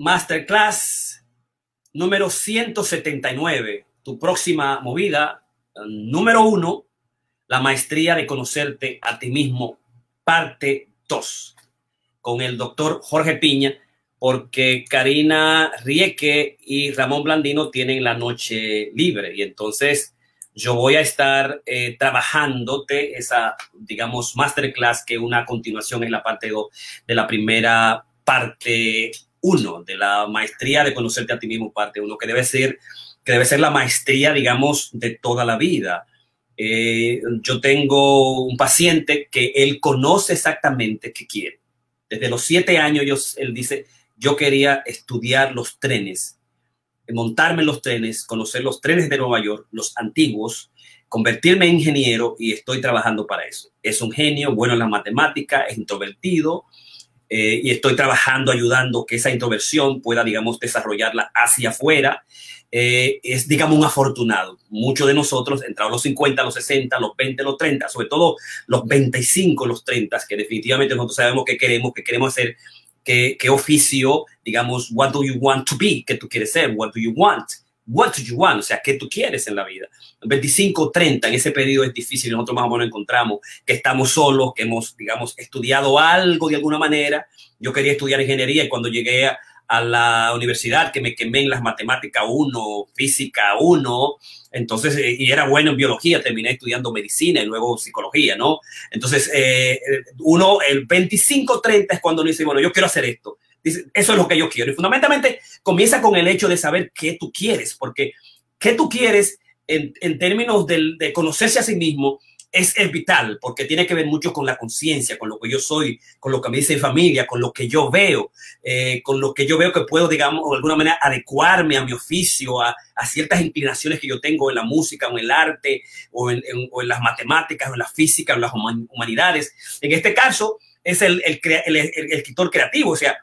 Masterclass número 179, tu próxima movida, número uno, la maestría de conocerte a ti mismo, parte 2, con el doctor Jorge Piña, porque Karina Rieke y Ramón Blandino tienen la noche libre. Y entonces yo voy a estar eh, trabajándote esa, digamos, masterclass que una continuación es la parte 2 de la primera parte 1 de la maestría de conocerte a ti mismo, parte 1, que debe ser que debe ser la maestría, digamos, de toda la vida. Eh, yo tengo un paciente que él conoce exactamente qué quiere. Desde los siete años, yo, él dice, yo quería estudiar los trenes montarme en los trenes, conocer los trenes de Nueva York, los antiguos, convertirme en ingeniero y estoy trabajando para eso. Es un genio, bueno en la matemática, es introvertido eh, y estoy trabajando, ayudando que esa introversión pueda, digamos, desarrollarla hacia afuera. Eh, es, digamos, un afortunado. Muchos de nosotros, entrados los 50, los 60, los 20, los 30, sobre todo los 25, los 30, que definitivamente nosotros sabemos que queremos, que queremos hacer qué, qué oficio, digamos, what do you want to be, qué tú quieres ser, what do you want, what do you want, o sea, qué tú quieres en la vida. 25, 30, en ese periodo es difícil, nosotros más o menos encontramos que estamos solos, que hemos, digamos, estudiado algo de alguna manera. Yo quería estudiar ingeniería y cuando llegué a, a la universidad, que me quemé en las matemáticas 1, física 1, entonces, eh, y era bueno en biología, terminé estudiando medicina y luego psicología, ¿no? Entonces, eh, uno, el 25-30 es cuando uno dice, bueno, yo quiero hacer esto. Eso es lo que yo quiero. Y fundamentalmente comienza con el hecho de saber qué tú quieres, porque qué tú quieres en, en términos de, de conocerse a sí mismo es, es, vital porque tiene que ver mucho con la conciencia, con lo que yo soy, con lo que me dice mi familia, con lo que yo veo, eh, con lo que yo veo que puedo, digamos, de alguna manera adecuarme a mi oficio, a, a, ciertas inclinaciones que yo tengo en la música o en el arte o en, en las matemáticas o en la física o en las humanidades. En este caso es el, el, el, el escritor creativo, o sea,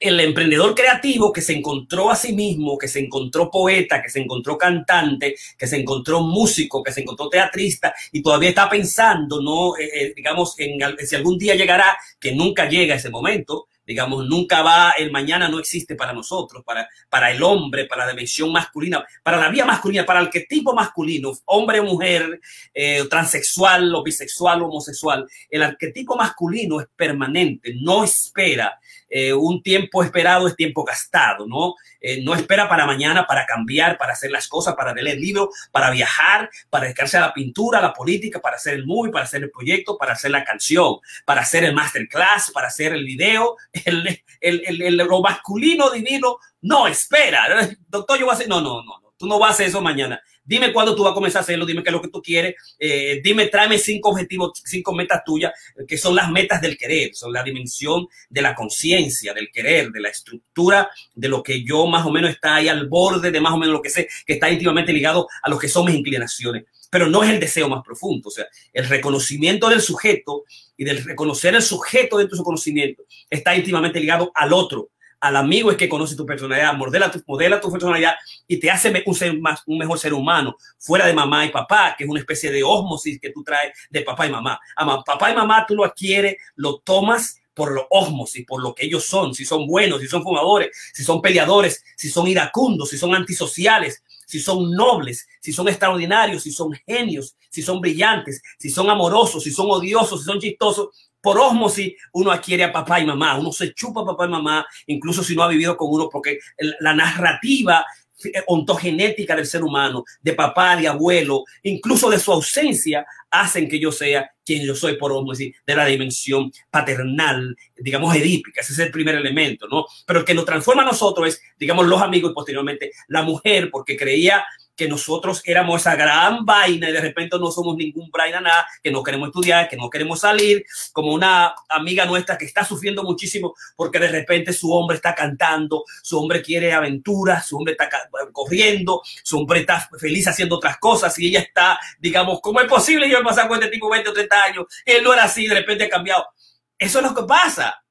el emprendedor creativo que se encontró a sí mismo, que se encontró poeta, que se encontró cantante, que se encontró músico, que se encontró teatrista y todavía está pensando, no, eh, eh, digamos, en, si algún día llegará, que nunca llega ese momento, digamos, nunca va, el mañana no existe para nosotros, para, para el hombre, para la dimensión masculina, para la vía masculina, para el arquetipo masculino, hombre o mujer, eh, transexual o bisexual o homosexual, el arquetipo masculino es permanente, no espera eh, un tiempo esperado es tiempo gastado, ¿no? Eh, no espera para mañana para cambiar, para hacer las cosas, para leer el libro, para viajar, para dedicarse a la pintura, a la política, para hacer el movie, para hacer el proyecto, para hacer la canción, para hacer el masterclass, para hacer el video. El, el, el, lo masculino divino no espera. Doctor, yo voy a hacer. No, no, no. Tú no vas a hacer eso mañana. Dime cuándo tú vas a comenzar a hacerlo, dime qué es lo que tú quieres, eh, dime, tráeme cinco objetivos, cinco metas tuyas, que son las metas del querer, son la dimensión de la conciencia, del querer, de la estructura, de lo que yo más o menos está ahí al borde de más o menos lo que sé, que está íntimamente ligado a lo que son mis inclinaciones pero no es el deseo más profundo, o sea, el reconocimiento del sujeto y del reconocer el sujeto dentro de su conocimiento está íntimamente ligado al otro, al amigo es que conoce tu personalidad, modela tu, modela tu personalidad y te hace un, ser más, un mejor ser humano, fuera de mamá y papá, que es una especie de osmosis que tú traes de papá y mamá. Ama, papá y mamá tú lo adquieres, lo tomas por lo osmosis, por lo que ellos son, si son buenos, si son fumadores, si son peleadores, si son iracundos, si son antisociales, si son nobles, si son extraordinarios, si son genios, si son brillantes, si son amorosos, si son odiosos, si son chistosos, por osmosis uno adquiere a papá y mamá, uno se chupa a papá y mamá, incluso si no ha vivido con uno, porque la narrativa ontogenética del ser humano, de papá, de abuelo, incluso de su ausencia, hacen que yo sea quien yo soy por osmosis, de la dimensión paternal, digamos, edípica. Ese es el primer elemento, ¿no? Pero el que nos transforma a nosotros es, digamos, los amigos y posteriormente la mujer, porque creía que nosotros éramos esa gran vaina y de repente no somos ningún vaina nada, que no queremos estudiar, que no queremos salir, como una amiga nuestra que está sufriendo muchísimo porque de repente su hombre está cantando, su hombre quiere aventuras, su hombre está corriendo, su hombre está feliz haciendo otras cosas y ella está, digamos, ¿cómo es posible yo pasar con este tipo 20 o 30 años? Él no era así, de repente ha cambiado. Eso es lo que pasa.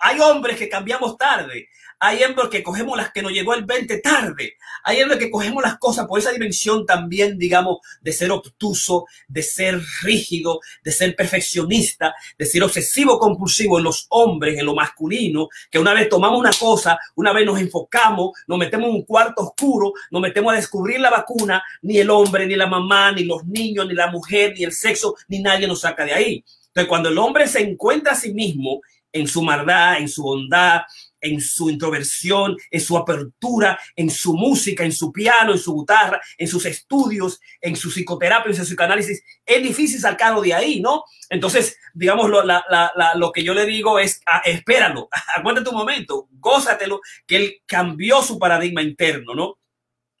hay, hombres que cambiamos tarde. Hay hombres que cogemos las que nos llegó el 20 tarde. Hay hombres que cogemos las cosas por esa dimensión también, digamos, de ser obtuso, de ser rígido, de ser perfeccionista, de ser obsesivo compulsivo en los hombres, en lo masculino, que una vez tomamos una cosa, una vez nos enfocamos, nos metemos en un cuarto oscuro, nos metemos a descubrir la vacuna, ni el hombre, ni la mamá, ni los niños, ni la mujer, ni el sexo, ni nadie nos saca de ahí. Entonces, cuando el hombre se encuentra a sí mismo en su maldad, en su bondad, en su introversión, en su apertura, en su música, en su piano, en su guitarra, en sus estudios, en su psicoterapia, en su psicoanálisis. Es difícil sacarlo de ahí, ¿no? Entonces, digamos, lo, lo que yo le digo es, ah, espéralo, aguanta tu momento, gózatelo, que él cambió su paradigma interno, ¿no?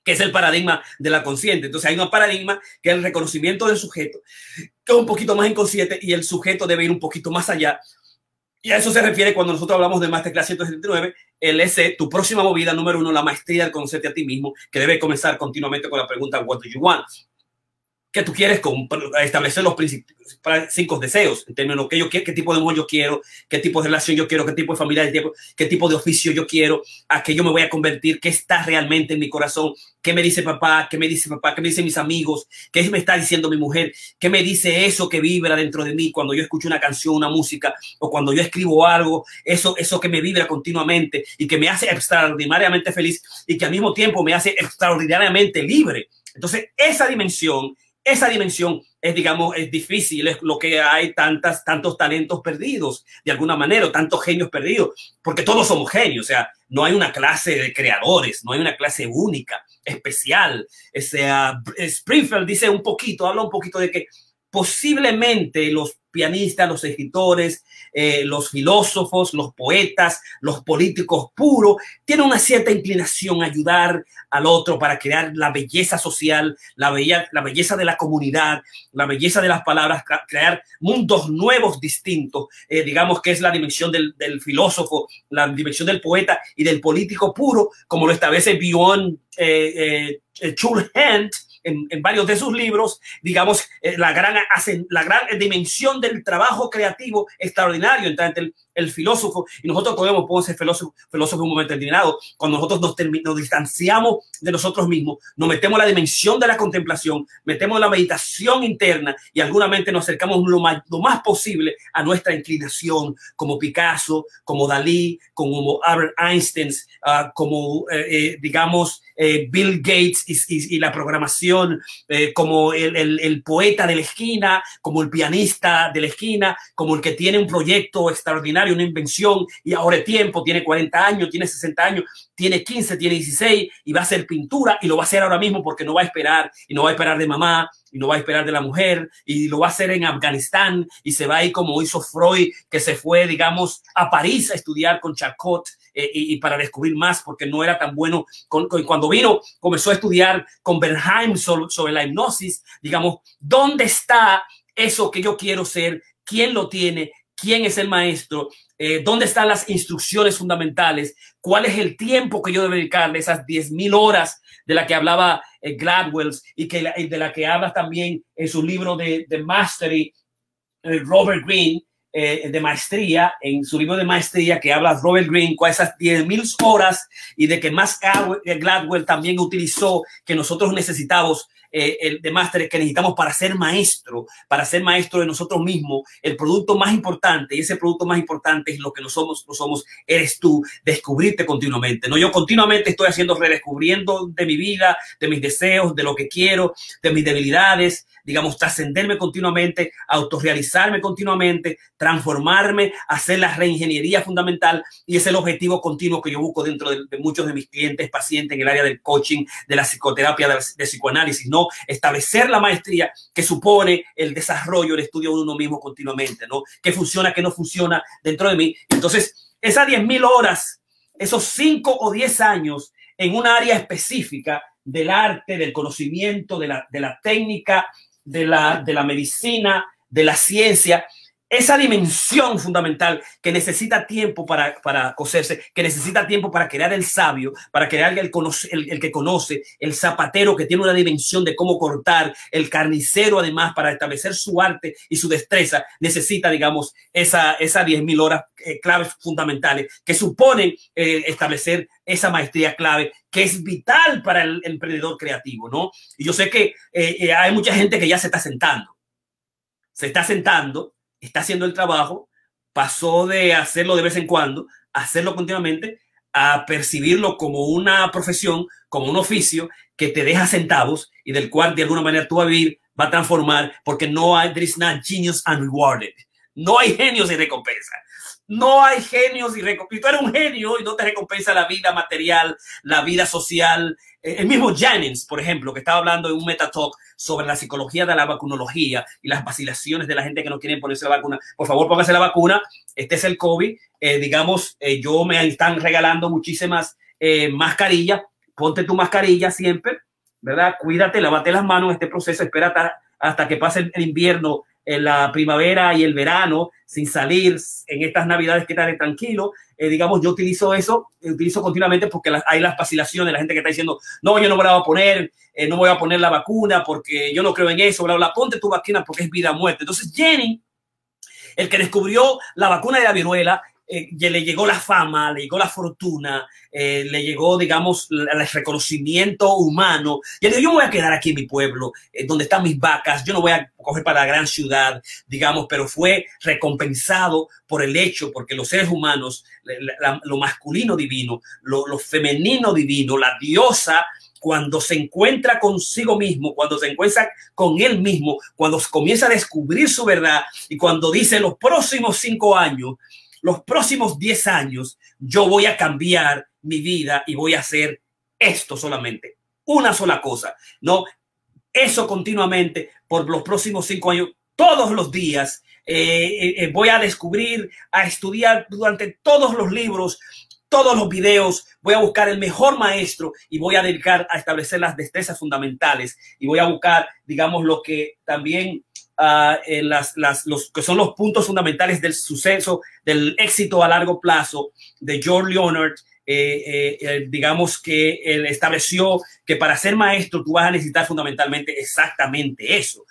que es el paradigma de la consciente. Entonces hay un paradigma que es el reconocimiento del sujeto, que es un poquito más inconsciente y el sujeto debe ir un poquito más allá y a eso se refiere cuando nosotros hablamos de Masterclass 179, el S, tu próxima movida número uno, la maestría del conocerte a ti mismo, que debe comenzar continuamente con la pregunta, what do you want? Que tú quieres establecer los cinco deseos, en términos de qué, yo, qué, qué tipo de amor yo quiero, qué tipo de relación yo quiero, qué tipo de familia, qué tipo de oficio yo quiero, a qué yo me voy a convertir, qué está realmente en mi corazón, qué me dice papá, qué me dice papá, qué me dicen mis amigos, qué me está diciendo mi mujer, qué me dice eso que vibra dentro de mí cuando yo escucho una canción, una música, o cuando yo escribo algo, eso, eso que me vibra continuamente y que me hace extraordinariamente feliz y que al mismo tiempo me hace extraordinariamente libre. Entonces, esa dimensión esa dimensión es, digamos, es difícil, es lo que hay tantas, tantos talentos perdidos, de alguna manera, tantos genios perdidos, porque todos somos genios, o sea, no hay una clase de creadores, no hay una clase única, especial. Sea, Springfield dice un poquito, habla un poquito de que posiblemente los pianistas, los escritores, eh, los filósofos, los poetas, los políticos puros, tienen una cierta inclinación a ayudar al otro para crear la belleza social, la, belleza de la comunidad, la belleza de las palabras, crear mundos nuevos distintos, eh, digamos que es la dimensión del, del, filósofo, la dimensión del poeta y del político puro, como lo establece Bjorn eh, eh, Chulhent, en, varios de sus libros, digamos, eh, la, gran, la gran dimensión del trabajo creativo extraordinario entre el, el filósofo y nosotros podemos, podemos ser filósofos filósofo en un momento determinado. Cuando nosotros nos, nos, distanciamos de nosotros mismos, nos metemos en la dimensión de la contemplación, metemos en la meditación interna y alguna nos acercamos lo más, lo más posible a nuestra inclinación, como Picasso, como Dalí, como Albert Einstein, uh, como, eh, eh, digamos, eh, Bill Gates y, y, la programación, como el, el, el poeta de la esquina, como el pianista de la esquina, como el que tiene un proyecto extraordinario una invención y ahora es tiempo, tiene 40 años, tiene 60 años, tiene 15, tiene 16 y va a hacer pintura y lo va a hacer ahora mismo porque no va a esperar y no va a esperar de mamá y no va a esperar de la mujer y lo va a hacer en Afganistán y se va a ir como hizo Freud que se fue, digamos, a París a estudiar con Charcot eh, y, para descubrir más porque no era tan bueno. Con, cuando vino, comenzó a estudiar con Bernheim sobre, sobre la hipnosis, digamos, ¿dónde está eso que yo quiero ser? ¿Quién lo tiene? quién es el maestro, eh, dónde están las instrucciones fundamentales, cuál es el tiempo que yo debo dedicarle, esas 10.000 horas de la que hablaba eh, Gladwells y, de la que habla también en su libro de, de Mastery, eh, Robert Greene, de maestría, en su libro de maestría que habla Robert Greene, con esas 10.000 horas y de que más Gladwell también utilizó que nosotros necesitamos eh, el de máster que necesitamos para ser maestro, para ser maestro de nosotros mismos, el producto más importante, y ese producto más importante es lo que no somos, no somos, eres tú, descubrirte continuamente. No, yo continuamente estoy haciendo, redescubriendo de mi vida, de mis deseos, de lo que quiero, de mis debilidades, digamos, trascenderme continuamente, autorrealizarme continuamente, transformarme, hacer la reingeniería fundamental y es el objetivo continuo que yo busco dentro de, muchos de mis clientes, pacientes en el área del coaching, de la psicoterapia, de, psicoanálisis, ¿no? Establecer la maestría que supone el desarrollo, el estudio de uno mismo continuamente, ¿no? ¿Qué funciona, qué no funciona dentro de mí? Entonces, esas 10.000 horas, esos 5 o 10 años en un área específica del arte, del conocimiento, de la, de la técnica, de la, de la medicina, de la ciencia, esa dimensión fundamental que necesita tiempo para, para coserse, que necesita tiempo para crear el sabio, para crear el, el, que conoce, el zapatero que tiene una dimensión de cómo cortar, el carnicero además para establecer su arte y su destreza, necesita, digamos, esa, esa 10.000 horas eh, claves fundamentales que suponen eh, establecer esa maestría clave que es vital para el emprendedor creativo, ¿no? Y yo sé que eh, hay mucha gente que ya se está sentando, se está sentando está haciendo el trabajo, pasó de hacerlo de vez en cuando a hacerlo continuamente, a percibirlo como una profesión, como un oficio que te deja centavos y del cual de alguna manera tú vas a vivir, va a transformar, porque no hay, there is not genius unrewarded. No hay genios y recompensa. No hay genios y recompensa. Tú eres un genio y no te recompensa la vida material, la vida social. Eh, el mismo Jennings, por ejemplo, que estaba hablando en un metatalk sobre la psicología de la vacunología y las vacilaciones de la gente que no quiere ponerse la vacuna. Por favor, póngase la vacuna. Este es el COVID. Eh, digamos, eh, yo me están regalando muchísimas mascarillas. Ponte tu mascarilla siempre, ¿verdad? Cuídate, lávate las manos en este proceso. Espera hasta, hasta que pase el invierno en la primavera y el verano sin salir en estas navidades que estaré tranquilo. Eh, digamos, yo utilizo eso, utilizo continuamente porque hay las vacilaciones, la gente que está diciendo, no, yo no me la voy a poner, eh, no voy a poner la vacuna porque yo no creo en eso, bla, bla, ponte tu vacuna porque es vida o muerte. Entonces, Jenny, el que descubrió la vacuna de la viruela, eh, le llegó la fama, le llegó la fortuna, eh, le llegó, digamos, el reconocimiento humano. Y él dijo, yo me voy a quedar aquí en mi pueblo, eh, donde están mis vacas, yo no voy a coger para la gran ciudad, digamos, pero fue recompensado por el hecho, porque los seres humanos, lo masculino divino, lo, lo femenino divino, la diosa cuando se encuentra consigo mismo, cuando se encuentra con él mismo, cuando comienza a descubrir su verdad y cuando dice los próximos cinco años los próximos 10 años yo voy a cambiar mi vida y voy a hacer esto solamente, una sola cosa, ¿no? Eso continuamente por los próximos cinco años, todos los días. Eh, eh, eh, voy a descubrir, a estudiar durante todos los libros, todos los videos, voy a buscar el mejor maestro y voy a dedicar a establecer las destrezas fundamentales y voy a buscar, digamos, lo que también uh, las, las, los que son los puntos fundamentales del suceso, del éxito a largo plazo de George Leonard. Eh, eh, eh, digamos que él estableció que para ser maestro tú vas a necesitar fundamentalmente exactamente eso.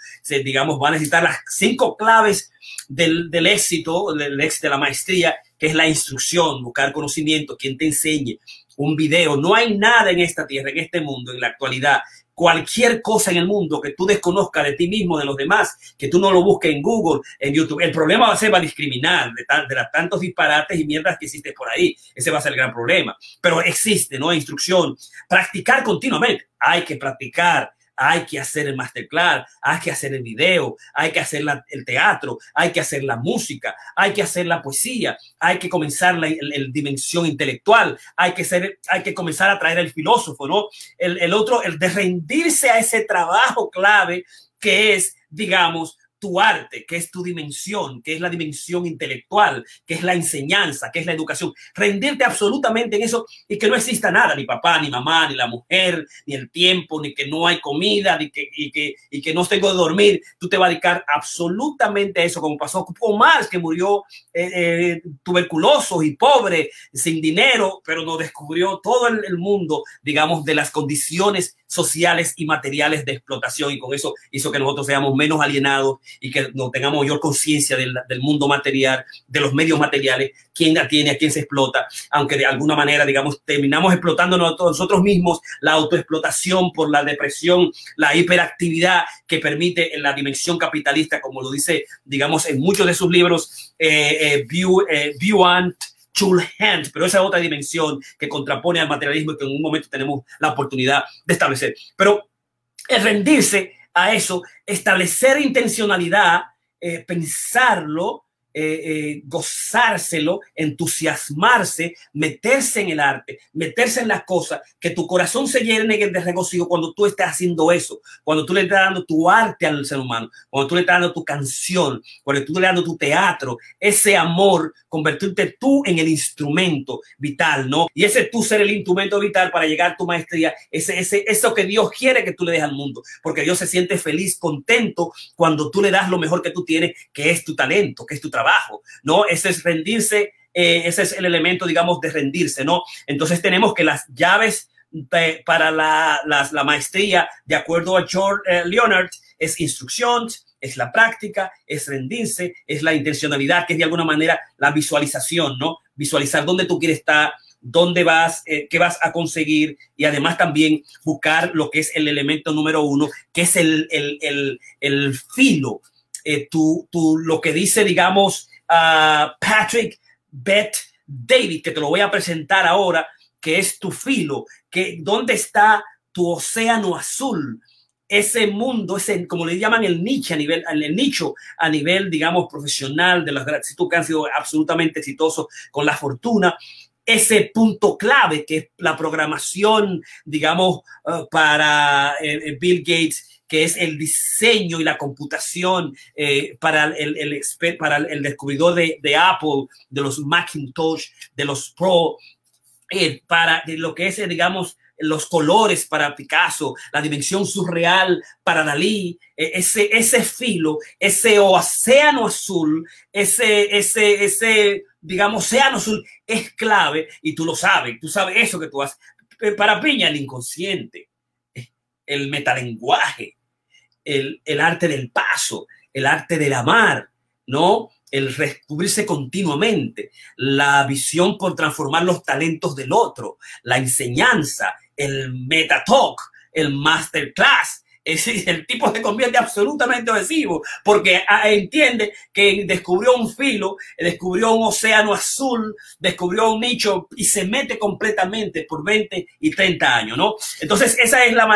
digamos, va a necesitar las cinco claves del, del éxito, del éxito de la maestría, que es la instrucción, buscar conocimiento, quien te enseñe, un video. No hay nada en esta tierra, en este mundo, en la actualidad, cualquier cosa en el mundo que tú desconozcas de ti mismo, de los demás, que tú no lo busques en Google, en YouTube. El problema va a ser va a discriminar de, tantos disparates y mierdas que existen por ahí. Ese va a ser el gran problema. Pero existe, ¿no? Instrucción. Practicar continuamente. Hay que practicar hay que hacer el masterclass, hay que hacer el video, hay que hacer el teatro, hay que hacer la música, hay que hacer la poesía, hay que comenzar la, dimensión intelectual, hay que, ser, hay que comenzar a traer el filósofo, ¿no? El, el otro, el de rendirse a ese trabajo clave que es, digamos, tu arte, que es tu dimensión, que es la dimensión intelectual, que es la enseñanza, que es la educación. Rendirte absolutamente en eso y que no exista nada, ni papá, ni mamá, ni la mujer, ni el tiempo, ni que no hay comida, ni que, y, que, y que no tengo de dormir. Tú te vas a dedicar absolutamente a eso, como pasó con Omar, que murió eh, eh, tuberculoso y pobre, sin dinero, pero nos descubrió todo el mundo, digamos, de las condiciones sociales y materiales de explotación y con eso hizo que nosotros seamos menos alienados y que no tengamos mayor conciencia del, del, mundo material, de los medios materiales, quién la tiene, a quién se explota, aunque de alguna manera, digamos, terminamos explotando nosotros mismos, la autoexplotación por la depresión, la hiperactividad que permite en la dimensión capitalista, como lo dice, digamos, en muchos de sus libros, eh, eh, View, eh, View Hand, pero esa otra dimensión que contrapone al materialismo y que en un momento tenemos la oportunidad de establecer. Pero el rendirse a eso, establecer intencionalidad, eh, pensarlo eh, eh, gozárselo, entusiasmarse, meterse en el arte, meterse en las cosas, que tu corazón se llene de regocijo cuando tú estás haciendo eso, cuando tú le estás dando tu arte al ser humano, cuando tú le estás dando tu canción, cuando tú le estás dando tu teatro, ese amor, convertirte tú en el instrumento vital, ¿no? Y ese tú ser el instrumento vital para llegar a tu maestría, ese, ese, eso que Dios quiere que tú le des al mundo, porque Dios se siente feliz, contento cuando tú le das lo mejor que tú tienes, que es tu talento, que es tu trabajo trabajo, ¿no? Ese es rendirse, eh, ese es el elemento, digamos, de rendirse, ¿no? Entonces tenemos que las llaves para la, la, maestría, de acuerdo a George eh, Leonard, es instrucción, es la práctica, es rendirse, es la intencionalidad, que es de alguna manera la visualización, ¿no? Visualizar dónde tú quieres estar, dónde vas, eh, qué vas a conseguir y además también buscar lo que es el elemento número uno, que es el, el, el, el filo eh, lo que dice, digamos, Patrick Beth David, que te lo voy a presentar ahora, que es tu filo, que dónde está tu océano azul, ese mundo, ese, como le llaman el nicho a nivel, el nicho a nivel, digamos, profesional de las si tú que han sido absolutamente exitoso con la fortuna, ese punto clave que es la programación, digamos, uh, para eh, eh, Bill Gates que es el diseño y la computación eh, para, el, el, para el descubridor de, de, Apple, de los Macintosh, de los Pro, eh, para lo que es, digamos, los colores para Picasso, la dimensión surreal para Dalí, eh, ese, ese filo, ese océano azul, ese, ese, ese, digamos, océano azul es clave y tú lo sabes, tú sabes eso que tú haces. Para Piña, el inconsciente, el metalenguaje, el, arte del paso, el arte del amar, ¿no? El descubrirse continuamente, la visión por transformar los talentos del otro, la enseñanza, el meta talk, el masterclass, es el tipo se convierte absolutamente obsesivo porque ah, entiende que descubrió un filo, descubrió un océano azul, descubrió un nicho y se mete completamente por 20 y 30 años, ¿no? Entonces, esa es la,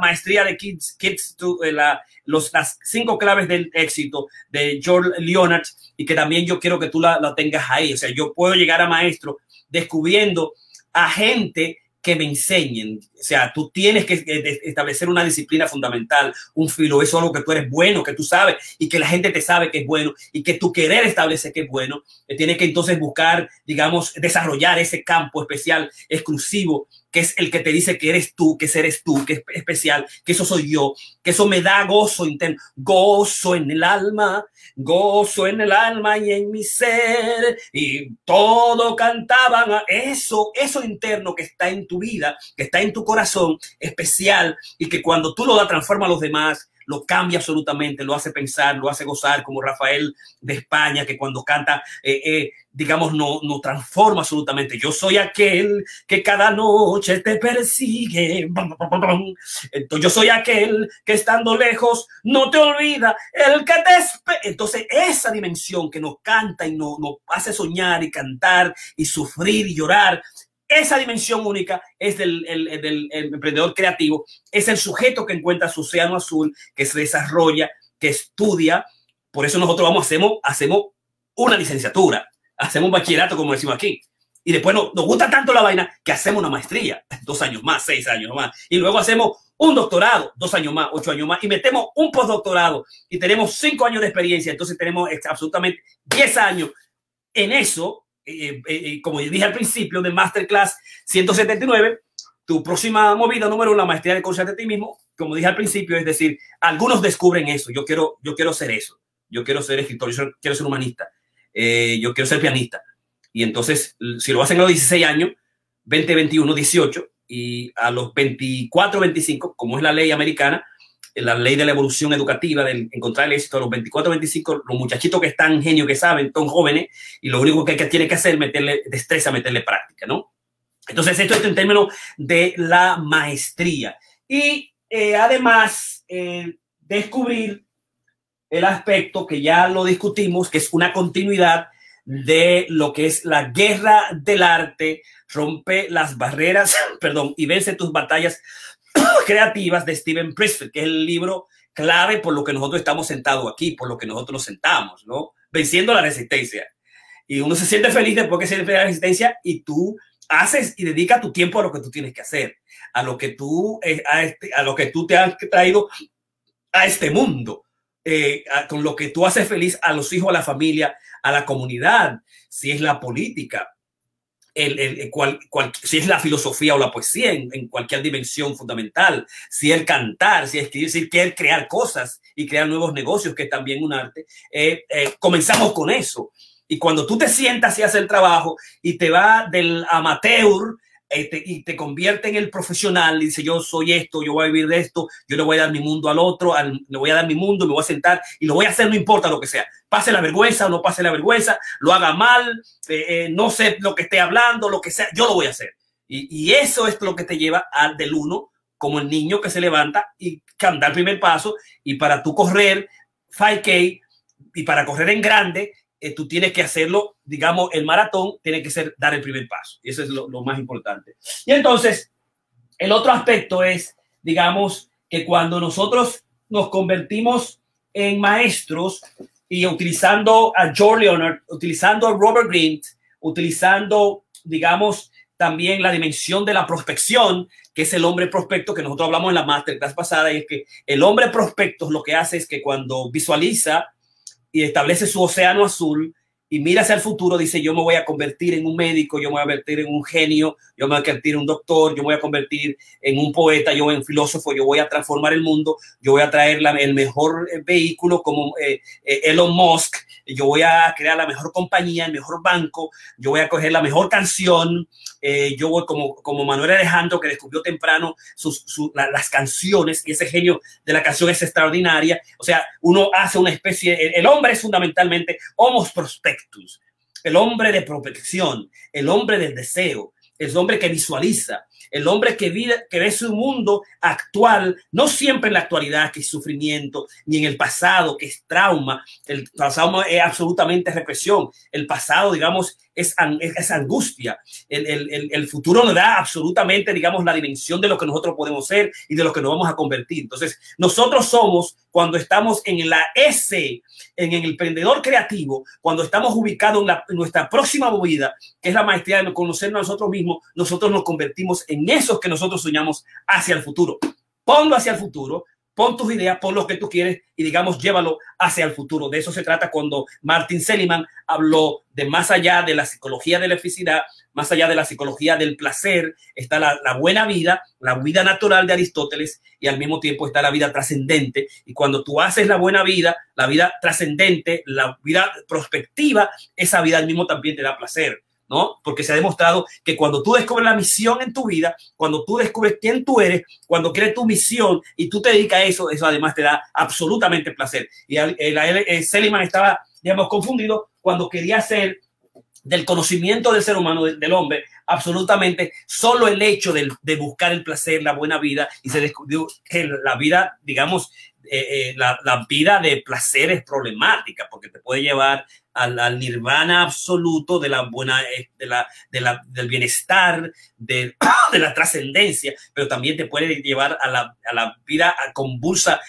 maestría de Kids, Kids eh, la, los, las cinco claves del éxito de George Leonard y que también yo quiero que tú la, la tengas ahí. O sea, yo puedo llegar a maestro descubriendo a gente que me enseñen. O sea, tú tienes que establecer una disciplina fundamental, un filo, eso es algo que tú eres bueno, que tú sabes y que la gente te sabe que es bueno y que tu querer establece que es bueno. Tienes que entonces buscar, digamos, desarrollar ese campo especial, exclusivo que es el que te dice que eres tú, que eres tú, que es especial, que eso soy yo, que eso me da gozo interno, gozo en el alma, gozo en el alma y en mi ser, y todo cantaban eso, eso interno que está en tu vida, que está en tu corazón, especial, y que cuando tú lo das transforma a los demás, lo cambia absolutamente, lo hace pensar, lo hace gozar, como Rafael de España, que cuando canta, eh, eh, digamos, no, no transforma absolutamente. Yo soy aquel que cada noche te persigue. Entonces, yo soy aquel que estando lejos no te olvida, el que te Entonces, esa dimensión que nos canta y nos, nos hace soñar y cantar y sufrir y llorar, esa dimensión única es del, del, emprendedor creativo, es el sujeto que encuentra su océano azul, que se desarrolla, que estudia. Por eso nosotros vamos, hacemos, hacemos una licenciatura, hacemos un bachillerato, como decimos aquí. Y después nos, nos gusta tanto la vaina que hacemos una maestría, dos años más, seis años más. Y luego hacemos un doctorado, dos años más, ocho años más, y metemos un postdoctorado y tenemos cinco años de experiencia. Entonces tenemos absolutamente diez años en eso eh, eh, eh, como dije al principio, de Masterclass 179, tu próxima movida número uno, la maestría de conocerte a ti mismo, como dije al principio, es decir, algunos descubren eso. Yo quiero, yo quiero ser eso. Yo quiero ser escritor, yo quiero ser humanista, yo quiero ser pianista. Y entonces, si lo hacen a los 16 años, 20, 21, 18, y a los 24, 25, como es la ley americana, la ley de la evolución educativa, de encontrar el éxito a los 24, 25, los muchachitos que están genios, que saben, son jóvenes, y lo único que, que tiene que hacer es meterle destreza, meterle práctica, ¿no? Entonces, esto es en términos de la maestría. Y eh, además, eh, descubrir el aspecto que ya lo discutimos, que es una continuidad de lo que es la guerra del arte, rompe las barreras, perdón, y vence tus batallas creativas de Steven Pressfield, que es el libro clave por lo que nosotros estamos sentados aquí, por lo que nosotros nos sentamos, ¿no? venciendo la resistencia. Y uno se siente feliz después que se siente la resistencia y tú haces y dedica tu tiempo a lo que tú tienes que hacer, a lo que tú, eh, a, este, a lo que tú te has traído a este mundo, eh, con lo que tú haces feliz a los hijos, a la familia, a la comunidad, si es la política, el, cual, si es la filosofía o la poesía en, cualquier dimensión fundamental, si es cantar, si es escribir, si es crear cosas y crear nuevos negocios, que es también un arte, eh, eh, comenzamos con eso. Y cuando tú te sientas y haces el trabajo y te va del amateur este, y te convierte en el profesional y dice yo soy esto, yo voy a vivir de esto, yo le voy a dar mi mundo al otro, le voy a dar mi mundo, me voy a sentar y lo voy a hacer, no importa lo que sea. Pase la vergüenza o no pase la vergüenza, lo haga mal, eh, eh, no sé lo que esté hablando, lo que sea, yo lo voy a hacer. Y, eso es lo que te lleva al del uno, como el niño que se levanta y canta el primer paso. Y para tú correr 5K y para correr en grande, eh, tú tienes que hacerlo, digamos, el maratón tiene que ser dar el primer paso. Y eso es lo, más importante. Y entonces, el otro aspecto es, digamos, que cuando nosotros nos convertimos en maestros y utilizando a George Leonard, utilizando a Robert Greene, utilizando, digamos, también la dimensión de la prospección, que es el hombre prospecto que nosotros hablamos en la masterclass pasada, y es que el hombre prospecto lo que hace es que cuando visualiza y establece su océano azul y mira hacia el futuro, dice, yo me voy a convertir en un médico, yo me voy a convertir en un genio, yo me voy a convertir en un doctor, yo me voy a convertir en un poeta, yo en un filósofo, yo voy a transformar el mundo, yo voy a traer el mejor eh, vehículo como eh, eh, Elon Musk, yo voy a crear la mejor compañía, el mejor banco, yo voy a coger la mejor canción, yo voy como, como Manuel Alejandro que descubrió temprano sus, las canciones y ese genio de la canción es extraordinaria. O sea, uno hace una especie, el, el hombre es fundamentalmente homos prospectus el hombre de protección, el hombre del deseo, el hombre que visualiza, el hombre que, vive, que ve su mundo actual, no siempre en la actualidad, que es sufrimiento, ni en el pasado, que es trauma. El pasado es absolutamente represión. El pasado, digamos, es, es angustia. El, el, el, futuro nos da absolutamente, digamos, la dimensión de lo que nosotros podemos ser y de lo que nos vamos a convertir. Entonces, nosotros somos, cuando estamos en la S, en el emprendedor creativo, cuando estamos ubicados en, nuestra próxima movida, que es la maestría de conocernos a nosotros mismos, nosotros nos convertimos en esos que nosotros soñamos hacia el futuro. Ponlo hacia el futuro, pon tus ideas, pon lo que tú quieres y digamos, llévalo hacia el futuro. De eso se trata cuando Martin Seligman habló de más allá de la psicología de la felicidad, más allá de la psicología del placer, está la, buena vida, la vida natural de Aristóteles y al mismo tiempo está la vida trascendente. Y cuando tú haces la buena vida, la vida trascendente, la vida prospectiva, esa vida al mismo también te da placer. ¿No? Porque se ha demostrado que cuando tú descubres la misión en tu vida, cuando tú descubres quién tú eres, cuando crees tu misión y tú te dedicas a eso, eso además te da absolutamente placer. Y el, el, Seliman estaba, digamos, confundido cuando quería hacer del conocimiento del ser humano, del, hombre, absolutamente solo el hecho de, de, buscar el placer, la buena vida, y se descubrió que la vida, digamos, eh, eh, la, la, vida de placer es problemática porque te puede llevar al, nirvana absoluto de la buena, eh, de la, de la, del bienestar, de, de la trascendencia, pero también te puede llevar a la, a vida convulsa,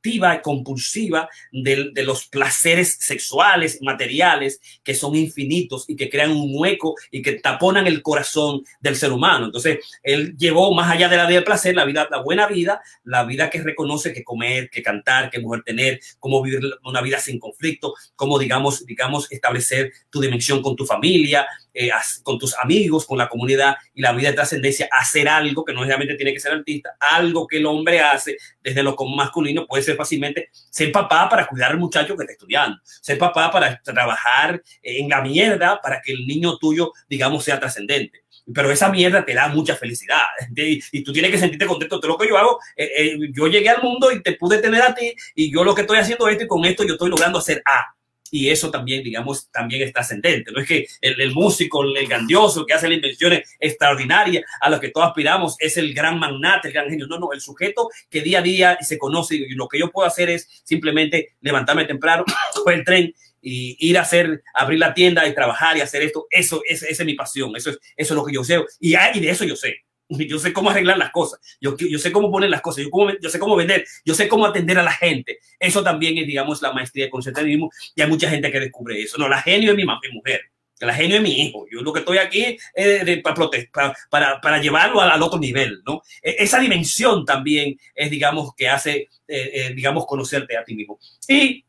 adictiva y compulsiva de, de, los placeres sexuales, materiales, que son infinitos y que crean un hueco y que taponan el corazón del ser humano. Entonces, él llevó más allá de la vida del placer, la vida, la buena vida, la vida que reconoce que comer, que cantar, que mujer tener, cómo vivir una vida sin conflicto, cómo, digamos, digamos, establecer tu dimensión con tu familia, eh, con tus amigos, con la comunidad y la vida de trascendencia, hacer algo que no necesariamente tiene que ser artista, algo que el hombre hace desde lo masculino, puede ser fácilmente ser papá para cuidar al muchacho que está estudiando, ser papá para trabajar en la mierda para que el niño tuyo, digamos, sea trascendente. Pero esa mierda te da mucha felicidad. Y, tú tienes que sentirte contento. Todo lo que yo hago, eh, eh, yo llegué al mundo y te pude tener a ti y yo lo que estoy haciendo es esto y con esto yo estoy logrando hacer A y eso también, digamos, también está ascendente. No es que el, músico, el grandioso que hace las invenciones extraordinarias a lo que todos aspiramos es el gran magnate, el gran genio. No, no, el sujeto que día a día se conoce y lo que yo puedo hacer es simplemente levantarme temprano, coger el tren y ir a hacer, abrir la tienda y trabajar y hacer esto. Eso, esa es mi pasión. Eso es, eso es lo que yo sé. Y, y de eso yo sé. yo sé cómo arreglar las cosas, yo, yo sé cómo poner las cosas, yo, cómo, yo sé cómo vender, yo sé cómo atender a la gente. Eso también es, digamos, la maestría de conceptualismo y hay mucha gente que descubre eso. No, la genio es mi, mi mujer, la genio es mi hijo. Yo lo que estoy aquí es para, para, para, llevarlo al, otro nivel, ¿no? E, esa dimensión también es, digamos, que hace, eh, eh, digamos, conocerte a ti mismo. Y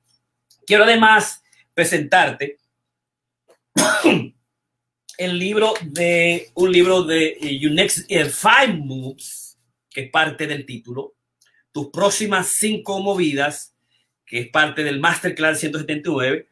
quiero además presentarte el libro de un libro de You Next Five Moves, que es parte del título, tus próximas cinco movidas, que es parte del Masterclass 179,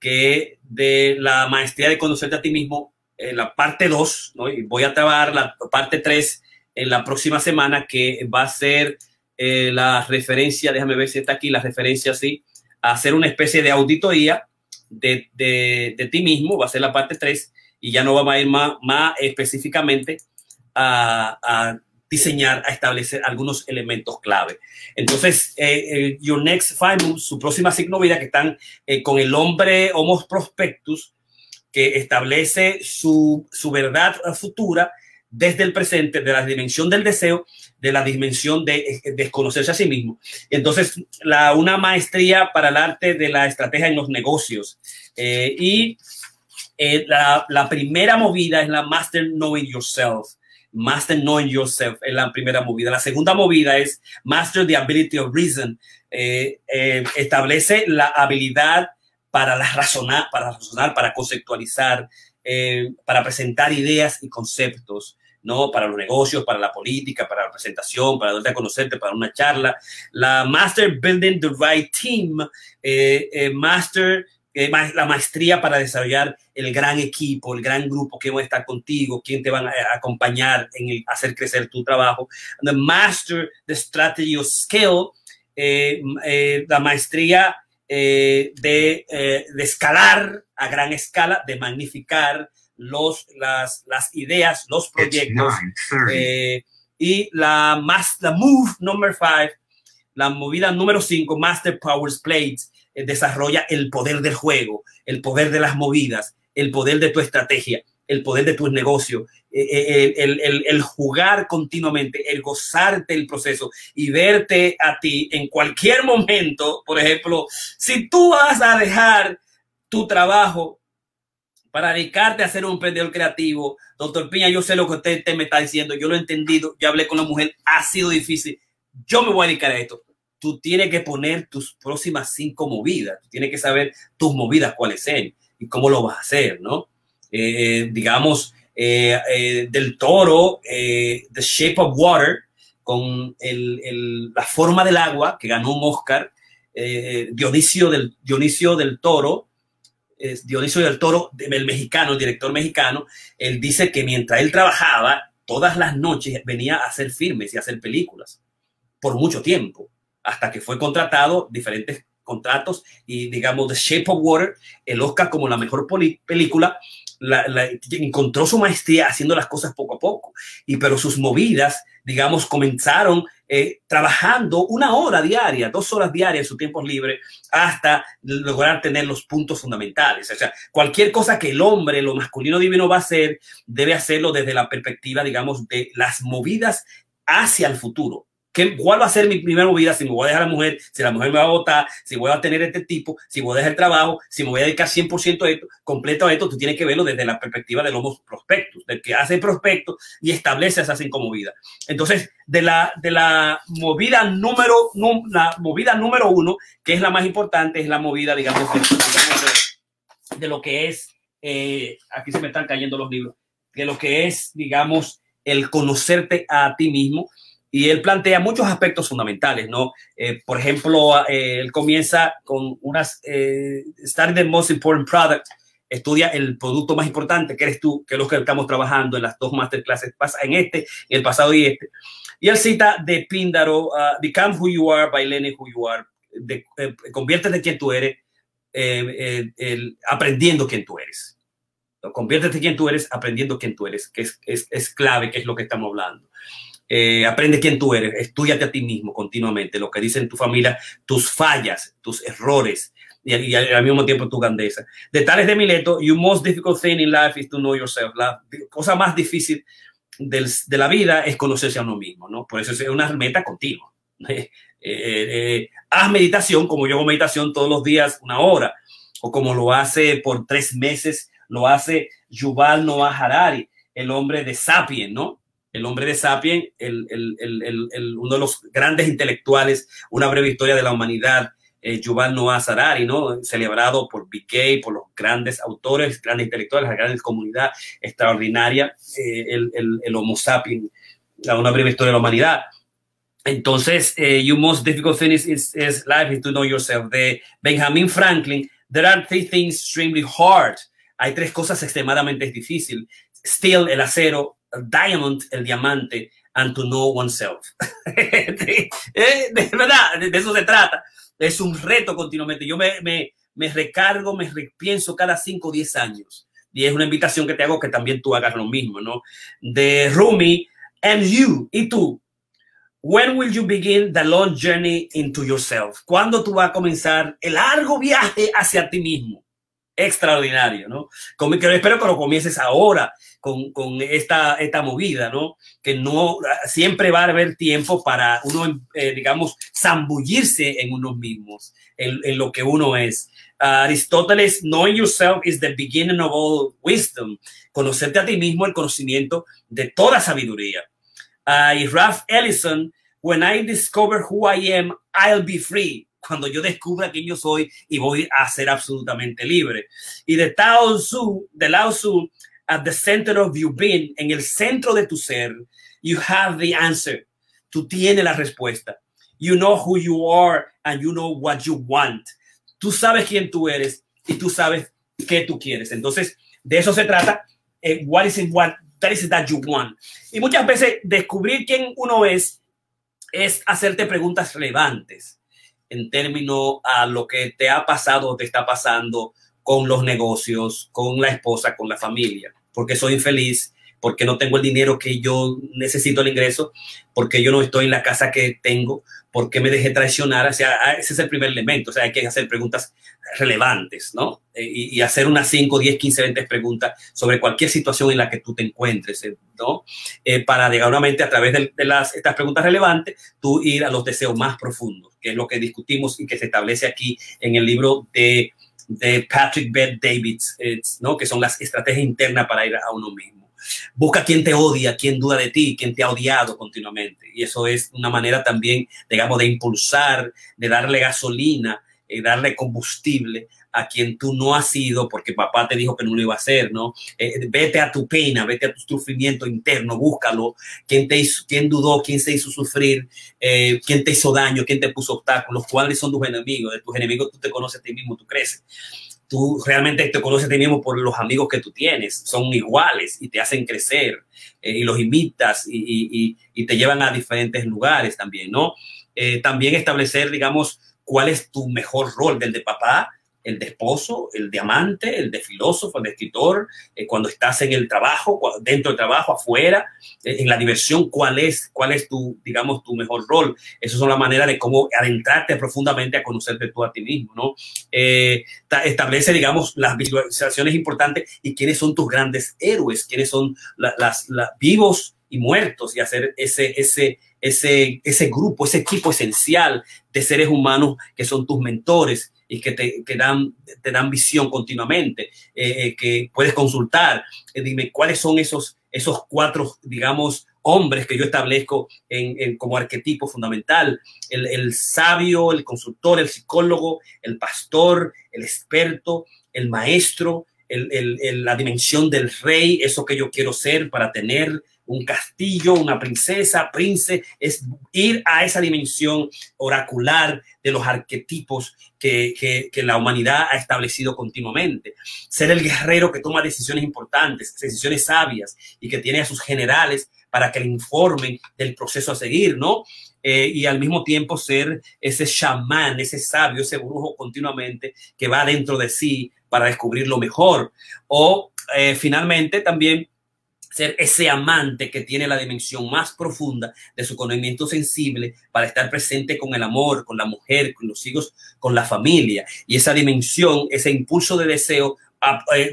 que de la maestría de conocerte a ti mismo, en la parte 2, ¿no? y voy a trabajar la parte 3 en la próxima semana, que va a ser eh, la referencia, déjame ver si está aquí, la referencia así, a hacer una especie de auditoría de, de, de ti mismo, va a ser la parte 3, y ya no vamos a ir más, más específicamente a, diseñar, a establecer algunos elementos clave. Entonces, eh, eh, Your Next Five su próxima signo vida, que están eh, con el hombre Homo Prospectus, que establece su, su verdad futura desde el presente, de la dimensión del deseo, de la dimensión de desconocerse a sí mismo. Entonces, la, una maestría para el arte de la estrategia en los negocios. y eh, la, primera movida es la Master Knowing Yourself. Master Knowing Yourself es la primera movida. La segunda movida es Master the Ability of Reason. Eh, eh, establece la habilidad para la razonar, para razonar, para conceptualizar, para presentar ideas y conceptos. ¿no? Para los negocios, para la política, para la presentación, para darte a conocerte, para una charla. La Master Building the Right Team, Master la maestría para desarrollar el gran equipo, el gran grupo que va a estar contigo, quién te van a acompañar en hacer crecer tu trabajo. The master the strategy of skill, eh, eh, la maestría eh, de, de, escalar a gran escala, de magnificar los, las, las ideas, los proyectos. y la, más, la move number five, la movida número cinco, Master Powers Plates, eh, desarrolla el poder del juego, el poder de las movidas, el poder de tu estrategia, el poder de tus negocios, eh, eh, el, jugar continuamente, el gozarte el proceso y verte a ti en cualquier momento, por ejemplo, si tú vas a dejar tu trabajo para dedicarte a ser un emprendedor creativo, doctor Piña, yo sé lo que usted me está diciendo, yo lo he entendido, yo hablé con la mujer, ha sido difícil, yo me voy a dedicar a esto tú tienes que poner tus próximas cinco movidas, tienes que saber tus movidas cuáles son y cómo lo vas a hacer, ¿no? Eh, digamos, eh, eh, del toro, The Shape of Water, con la forma del agua, que ganó un Oscar, Dionisio, del, Dionisio del Toro, Dionisio del Toro, el mexicano, el director mexicano, él dice que mientras él trabajaba, todas las noches venía a hacer filmes y a hacer películas por mucho tiempo hasta que fue contratado, diferentes contratos y digamos The Shape of Water, el Oscar como la mejor película, encontró su maestría haciendo las cosas poco a poco. Y pero sus movidas, digamos, comenzaron eh, trabajando una hora diaria, dos horas diarias en sus tiempos libres, hasta lograr tener los puntos fundamentales. O sea, cualquier cosa que el hombre, lo masculino divino va a hacer, debe hacerlo desde la perspectiva, digamos, de las movidas hacia el futuro ¿Qué, ¿Cuál va a ser mi primera movida? Si me voy a dejar a la mujer, si la mujer me va a votar, si voy a tener este tipo, si voy a dejar el trabajo, si me voy a dedicar 100% a esto, completo a esto, tú tienes que verlo desde la perspectiva de los prospectos, del que hace prospecto y establece esas cinco movidas. Entonces, de la, de la movida número, la movida número uno, que es la más importante, es la movida, digamos, de, lo que es, eh, aquí se me están cayendo los libros, de lo que es, digamos, el conocerte a ti mismo y él plantea muchos aspectos fundamentales, ¿no? Eh, por ejemplo, eh, él comienza con unas, eh, starting the most important product, estudia el producto más importante, que eres tú, que es lo que estamos trabajando en las dos masterclasses, en este, en el pasado y este. Y él cita de Píndaro, uh, Become Who You Are by Lenny Who You Are, de, eh, conviértete en quien tú eres, el, aprendiendo quién tú eres. Conviértete en quien tú eres, aprendiendo quién tú eres, que es, es, es clave, que es lo que estamos hablando. Eh, aprende quién tú eres, estudiate a ti mismo continuamente, lo que dicen tu familia, tus fallas, tus errores y, al mismo tiempo tu grandeza. De Tales de Mileto, you most difficult thing in life is to know yourself. La cosa más difícil del, de la vida es conocerse a uno mismo, ¿no? Por eso es una meta continua. Eh, eh, haz meditación, como yo hago meditación todos los días, una hora, o como lo hace por tres meses, lo hace Yuval Noah Harari, el hombre de Sapien, ¿no? El hombre de Sapien, el, el, el, uno de los grandes intelectuales, una breve historia de la humanidad, eh, Yuval Noah ¿no? Celebrado por BK, por los grandes autores, grandes intelectuales, la gran comunidad extraordinaria, eh, el, Homo sapiens, una breve historia de la humanidad. Entonces, eh, you most difficult thing is, is, is, life is to know yourself. De Benjamin Franklin, there are three things extremely hard. Hay tres cosas extremadamente difíciles. Steel, el acero, diamond, el diamante, and to know oneself. de, de, verdad, de, eso se trata. Es un reto continuamente. Yo me, me, me recargo, me repienso cada 5 o 10 años. Y es una invitación que te hago que también tú hagas lo mismo, ¿no? De Rumi, and you, y tú, When will you begin the long journey into yourself? ¿Cuándo tú vas a comenzar el largo viaje hacia ti mismo? Extraordinario, ¿no? Como, que espero que lo comiences ahora con, con esta, esta movida, ¿no? Que no siempre va a haber tiempo para uno, eh, digamos, zambullirse en uno mismos, en, en lo que uno es. Uh, Aristóteles, knowing yourself is the beginning of all wisdom. Conocerte a ti mismo, el conocimiento de toda sabiduría. Uh, y Ralph Ellison, when I discover who I am, I'll be free. Cuando yo descubra quién yo soy y voy a ser absolutamente libre. Y de Tao Tzu, de Lao Tzu, at the center of your being, en el centro de tu ser, you have the answer. Tú tienes la respuesta. You know who you are and you know what you want. Tú sabes quién tú eres y tú sabes qué tú quieres. Entonces, de eso se trata. Eh, what is it what that is that you want. Y muchas veces descubrir quién uno es es hacerte preguntas relevantes en términos a lo que te ha pasado o te está pasando con los negocios, con la esposa, con la familia, porque soy infeliz, porque no tengo el dinero que yo necesito el ingreso, porque yo no estoy en la casa que tengo, porque me dejé traicionar. O sea, ah, ese es el primer elemento. O sea, hay que hacer preguntas relevantes, ¿no? Eh, y, hacer unas 5, 10, 15, 20 preguntas sobre cualquier situación en la que tú te encuentres, eh, ¿no? Eh, para, mente a través de, las, estas preguntas relevantes, tú ir a los deseos más profundos, que es lo que discutimos y que se establece aquí en el libro de, de Patrick Beth Davids, ¿no? Que son las estrategias internas para ir a uno mismo. Busca quien te odia, quien duda de ti, quien te ha odiado continuamente. Y eso es una manera también, digamos, de impulsar, de darle gasolina, eh, darle combustible a quien tú no has sido porque papá te dijo que no lo iba a hacer, ¿no? Eh, vete a tu pena, vete a tu sufrimiento interno, búscalo. ¿Quién, te hizo, quién dudó? ¿Quién se hizo sufrir? Eh, ¿Quién te hizo daño? ¿Quién te puso obstáculos? ¿Cuáles son tus enemigos? De tus enemigos tú te conoces a ti mismo, tú creces tú realmente te conoces a ti mismo por los amigos que tú tienes, son iguales y te hacen crecer eh, y los imitas y, te llevan a diferentes lugares también, ¿no? Eh, también establecer, digamos, cuál es tu mejor rol del de papá, el de esposo, el de amante, el de filósofo, el de escritor, eh, cuando estás en el trabajo, dentro del trabajo, afuera, eh, en la diversión, cuál es, cuál es tu, digamos, tu mejor rol. Esas son la manera de cómo adentrarte profundamente a conocerte tú a ti mismo, ¿no? Eh, establece, digamos, las visualizaciones importantes y quiénes son tus grandes héroes, quiénes son las, vivos y muertos y hacer ese, ese, ese, ese grupo, ese equipo esencial de seres humanos que son tus mentores y que te, dan, te dan visión continuamente, eh, eh, que puedes consultar. Eh, dime, ¿cuáles son esos, esos cuatro, digamos, hombres que yo establezco en, como arquetipo fundamental? El, sabio, el consultor, el psicólogo, el pastor, el experto, el maestro, la dimensión del rey, eso que yo quiero ser para tener un castillo, una princesa, príncipe, es ir a esa dimensión oracular de los arquetipos que, que, la humanidad ha establecido continuamente. Ser el guerrero que toma decisiones importantes, decisiones sabias y que tiene a sus generales para que le informen del proceso a seguir, ¿no? Eh, y al mismo tiempo ser ese chamán, ese sabio, ese brujo continuamente que va dentro de sí para descubrir lo mejor. O eh, finalmente también ser ese amante que tiene la dimensión más profunda de su conocimiento sensible para estar presente con el amor, con la mujer, con los hijos, con la familia. Y esa dimensión, ese impulso de deseo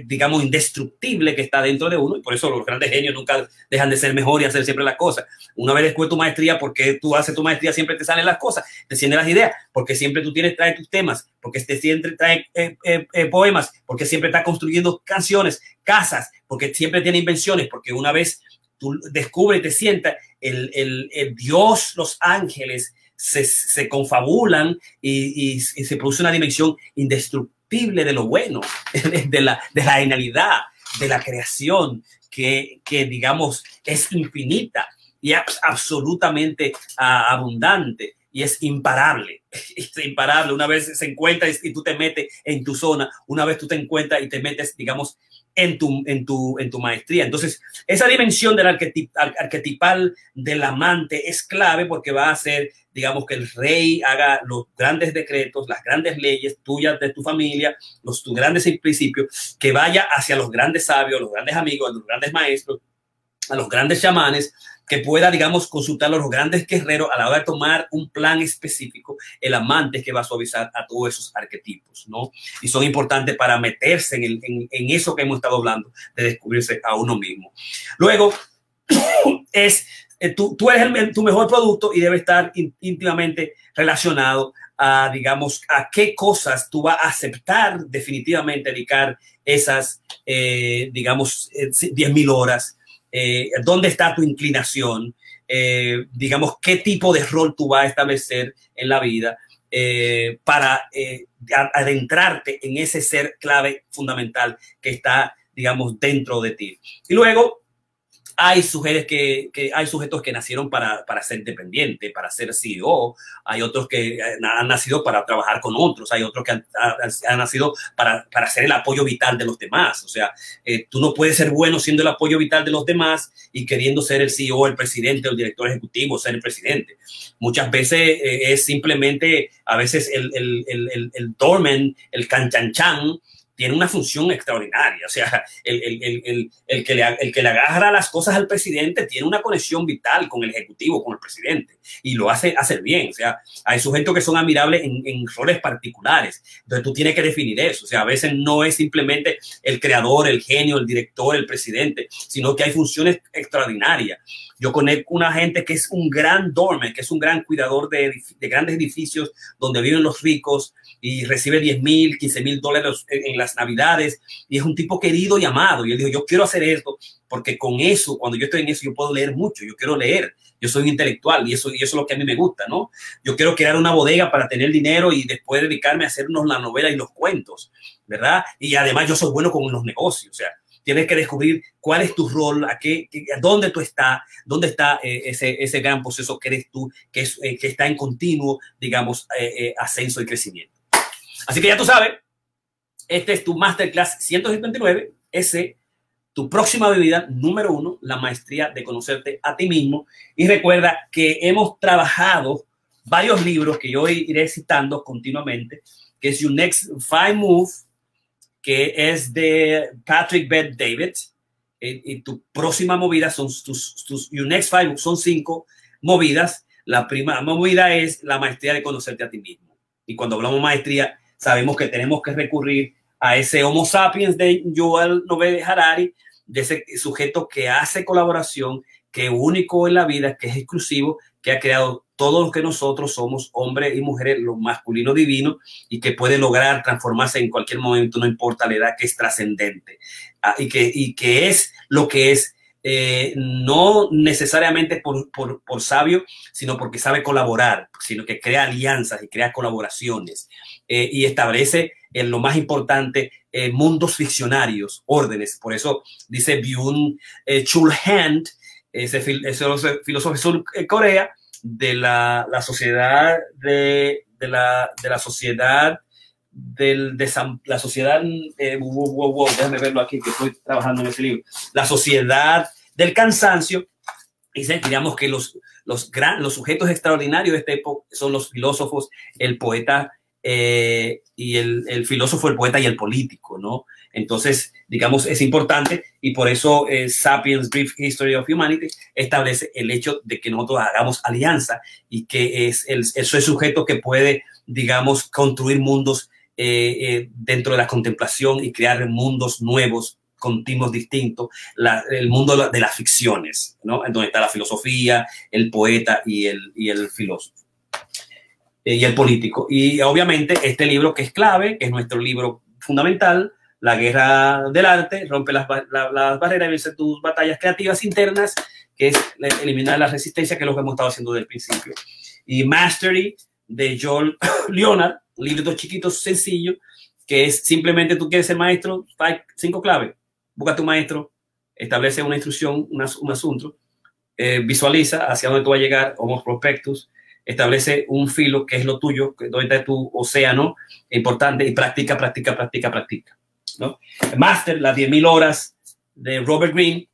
digamos, indestructible que está dentro de uno, y por eso los grandes genios nunca dejan de ser mejor y hacer siempre las cosas. Una vez después tu maestría, porque tú haces tu maestría, siempre te salen las cosas, te sienten las ideas, porque siempre tú tienes, trae tus temas, porque te siempre trae eh, eh, poemas, porque siempre estás construyendo canciones, casas, porque siempre tiene invenciones, porque una vez tú descubres te sientas, el, el, el Dios, los ángeles, se, se confabulan y, y se produce una dimensión indestructible de lo bueno, de la, de la genialidad, de la creación, que, que digamos es infinita y absolutamente uh, abundante y es imparable. Es imparable. Una vez se encuentra y tú te metes en tu zona, una vez tú te encuentras y te metes, digamos, en tu, en tu, en tu maestría. Entonces, esa dimensión del arquetip, arquetipal del amante es clave porque va a hacer, digamos, que el rey haga los grandes decretos, las grandes leyes tuyas de tu familia, los tus grandes principios, que vaya hacia los grandes sabios, los grandes amigos, los grandes maestros, a los grandes chamanes, que pueda, digamos, consultar a los grandes guerreros a la hora de tomar un plan específico, el amante que va a suavizar a todos esos arquetipos, ¿no? Y son importantes para meterse en, eso que hemos estado hablando, de descubrirse a uno mismo. Luego, es, eh, tú, tú eres tu mejor producto y debe estar íntimamente relacionado a, digamos, a qué cosas tú vas a aceptar definitivamente dedicar esas, eh, digamos, 10 eh, horas eh, dónde está tu inclinación, eh, digamos, qué tipo de rol tú vas a establecer en la vida eh, para adentrarte en ese ser clave fundamental que está, digamos, dentro de ti. Y luego, hay que, hay sujetos que nacieron para, para ser independientes, para ser CEO, hay otros que han nacido para trabajar con otros, hay otros que han, nacido para, para ser el apoyo vital de los demás. O sea, eh, tú no puedes ser bueno siendo el apoyo vital de los demás y queriendo ser el CEO, el presidente, el director ejecutivo, ser el presidente. Muchas veces eh, es simplemente, a veces el, el, el, el, el dormen, el canchanchan, tiene una función extraordinaria. O sea, el, el, el, el, que le, el que le agarra las cosas al presidente tiene una conexión vital con el ejecutivo, con el presidente, y lo hace hacer bien. O sea, hay sujetos que son admirables en, en roles particulares. Entonces tú tienes que definir eso. O sea, a veces no es simplemente el creador, el genio, el director, el presidente, sino que hay funciones extraordinarias. Yo conozco una gente que es un gran dorme, que es un gran cuidador de, de grandes edificios donde viven los ricos, y recibe 10 mil, 15 mil dólares en, las navidades y es un tipo querido y amado. Y él dijo, yo quiero hacer esto porque con eso, cuando yo estoy en eso, yo puedo leer mucho, yo quiero leer, yo soy un intelectual y eso, y eso es lo que a mí me gusta, ¿no? Yo quiero crear una bodega para tener dinero y después dedicarme a hacernos la novela y los cuentos, ¿verdad? Y además yo soy bueno con los negocios, o sea, tienes que descubrir cuál es tu rol, a qué, dónde tú estás, dónde está eh, ese, ese gran proceso que eres tú, que, es, eh, que está en continuo, digamos, eh ascenso y crecimiento. Así que ya tú sabes, este es tu Masterclass 159, ese tu próxima bebida número uno, la maestría de conocerte a ti mismo. Y recuerda que hemos trabajado varios libros que yo iré citando continuamente, que es Your Next Five Move, que es de Patrick Beth David. Y, y tu próxima movida son tus, tus Your Next Five, son cinco movidas. La primera movida es la maestría de conocerte a ti mismo. Y cuando hablamos maestría, sabemos que tenemos que recurrir a ese Homo sapiens de Joel Novel Harari, de ese sujeto que hace colaboración, que es único en la vida, que es exclusivo, que ha creado todo lo que nosotros somos, hombres y mujeres, lo masculino divino, y que puede lograr transformarse en cualquier momento, no importa la edad, que es trascendente, ah, y, que, y que es lo que es eh, no necesariamente por, por, por, sabio, sino porque sabe colaborar, sino que crea alianzas y crea colaboraciones eh, y establece en lo más importante eh, mundos ficcionarios, órdenes. Por eso dice Byung eh, Chul Hand, ese, fil ese filósofo sur Corea, de la, la sociedad de, de, la, de la sociedad del, de la sociedad, eh, wow, wow, wow, déjame verlo aquí, que estoy trabajando en ese libro, la sociedad del cansancio, dice, digamos que los, los, gran, los sujetos extraordinarios de esta época son los filósofos, el poeta eh, y el, el, filósofo, el poeta y el político, ¿no? Entonces, digamos, es importante y por eso eh, Sapiens Brief History of Humanity establece el hecho de que nosotros hagamos alianza y que es el, es el sujeto que puede, digamos, construir mundos dentro de la contemplación y crear mundos nuevos continuos distintos, el mundo de las ficciones, ¿no? En donde está la filosofía, el poeta y el, y el filósofo y el político. Y obviamente este libro que es clave, que es nuestro libro fundamental, La guerra del arte, rompe las, las barreras y vence tus batallas creativas internas, que es eliminar la resistencia, que es lo que hemos estado haciendo desde el principio. Y Mastery de Joel Leonard, un libro chiquito, sencillo, que es simplemente tú quieres ser maestro, cinco claves. Busca tu maestro, establece una instrucción, un asunto, eh, visualiza hacia dónde tú vas a llegar, homo prospectus, establece un filo que es lo tuyo, donde está tu océano importante y practica, practica, practica, practica. ¿no? Master, las 10.000 horas de Robert Greene,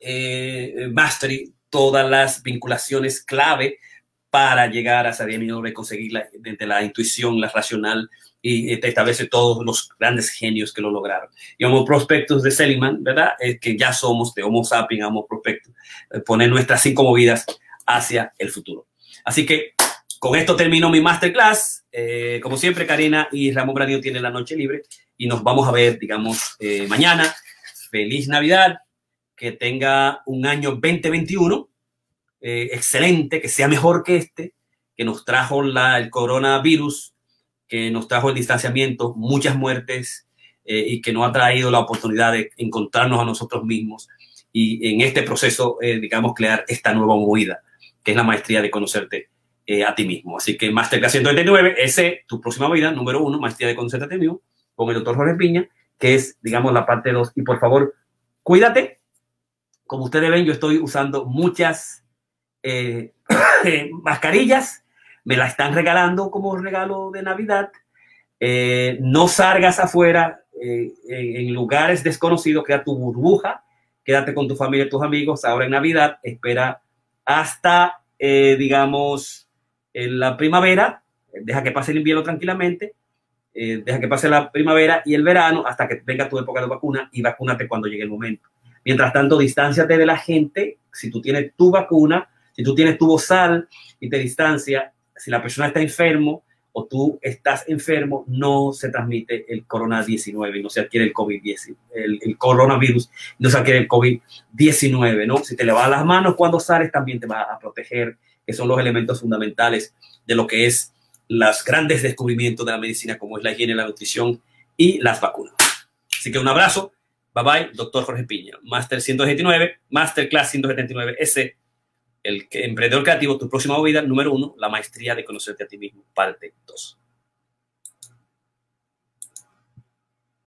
eh, Mastery, todas las vinculaciones clave para llegar a esa 10.000 horas y conseguir la, desde la intuición, la racional, y te establece todos los grandes genios que lo lograron. Y Homo Prospectus de Seligman, ¿verdad? Que ya somos de Homo sapiens Homo Prospectus, eh, poner nuestras cinco movidas hacia el futuro. Así que con esto termino mi masterclass. Eh, como siempre, Karina y Ramón Branio tienen la noche libre y nos vamos a ver, digamos, eh, mañana. Feliz Navidad, que tenga un año 2021 eh, excelente, que sea mejor que este, que nos trajo la, el coronavirus, que nos trajo el distanciamiento, muchas muertes y que nos ha traído la oportunidad de encontrarnos a nosotros mismos y en este proceso, digamos, crear esta nueva movida que es la maestría de conocerte eh, a ti mismo. Así que Masterclass 129, ese, tu próxima vida, número uno, maestría de conocerte a ti mismo, con el doctor Jorge Piña, que es, digamos, la parte dos. Y por favor, cuídate. Como ustedes ven, yo estoy usando muchas eh, mascarillas. Me la están regalando como regalo de Navidad. Eh, no salgas afuera en lugares desconocidos, crea tu burbuja, quédate con tu familia tus amigos. Ahora en Navidad, espera hasta, eh, digamos, en la primavera, deja que pase el invierno tranquilamente, eh, deja que pase la primavera y el verano hasta que venga tu época de vacuna y vacúnate cuando llegue el momento. Mientras tanto, distánciate de la gente. Si tú tienes tu vacuna, si tú tienes tu bozal y te distancia, si la persona está enfermo o tú estás enfermo, no se transmite el corona-19 y no se adquiere el COVID-19, el, coronavirus, no se adquiere el COVID-19, ¿no? Si te lavas las manos cuando sales, también te va a proteger, que son los elementos fundamentales de lo que es los grandes descubrimientos de la medicina, como es la higiene, la nutrición y las vacunas. Así que un abrazo. Bye bye, doctor Jorge Piña. Master 179, Masterclass 179, ese el emprendedor creativo, tu próxima vida, número uno, la maestría de conocerte a ti mismo, parte dos.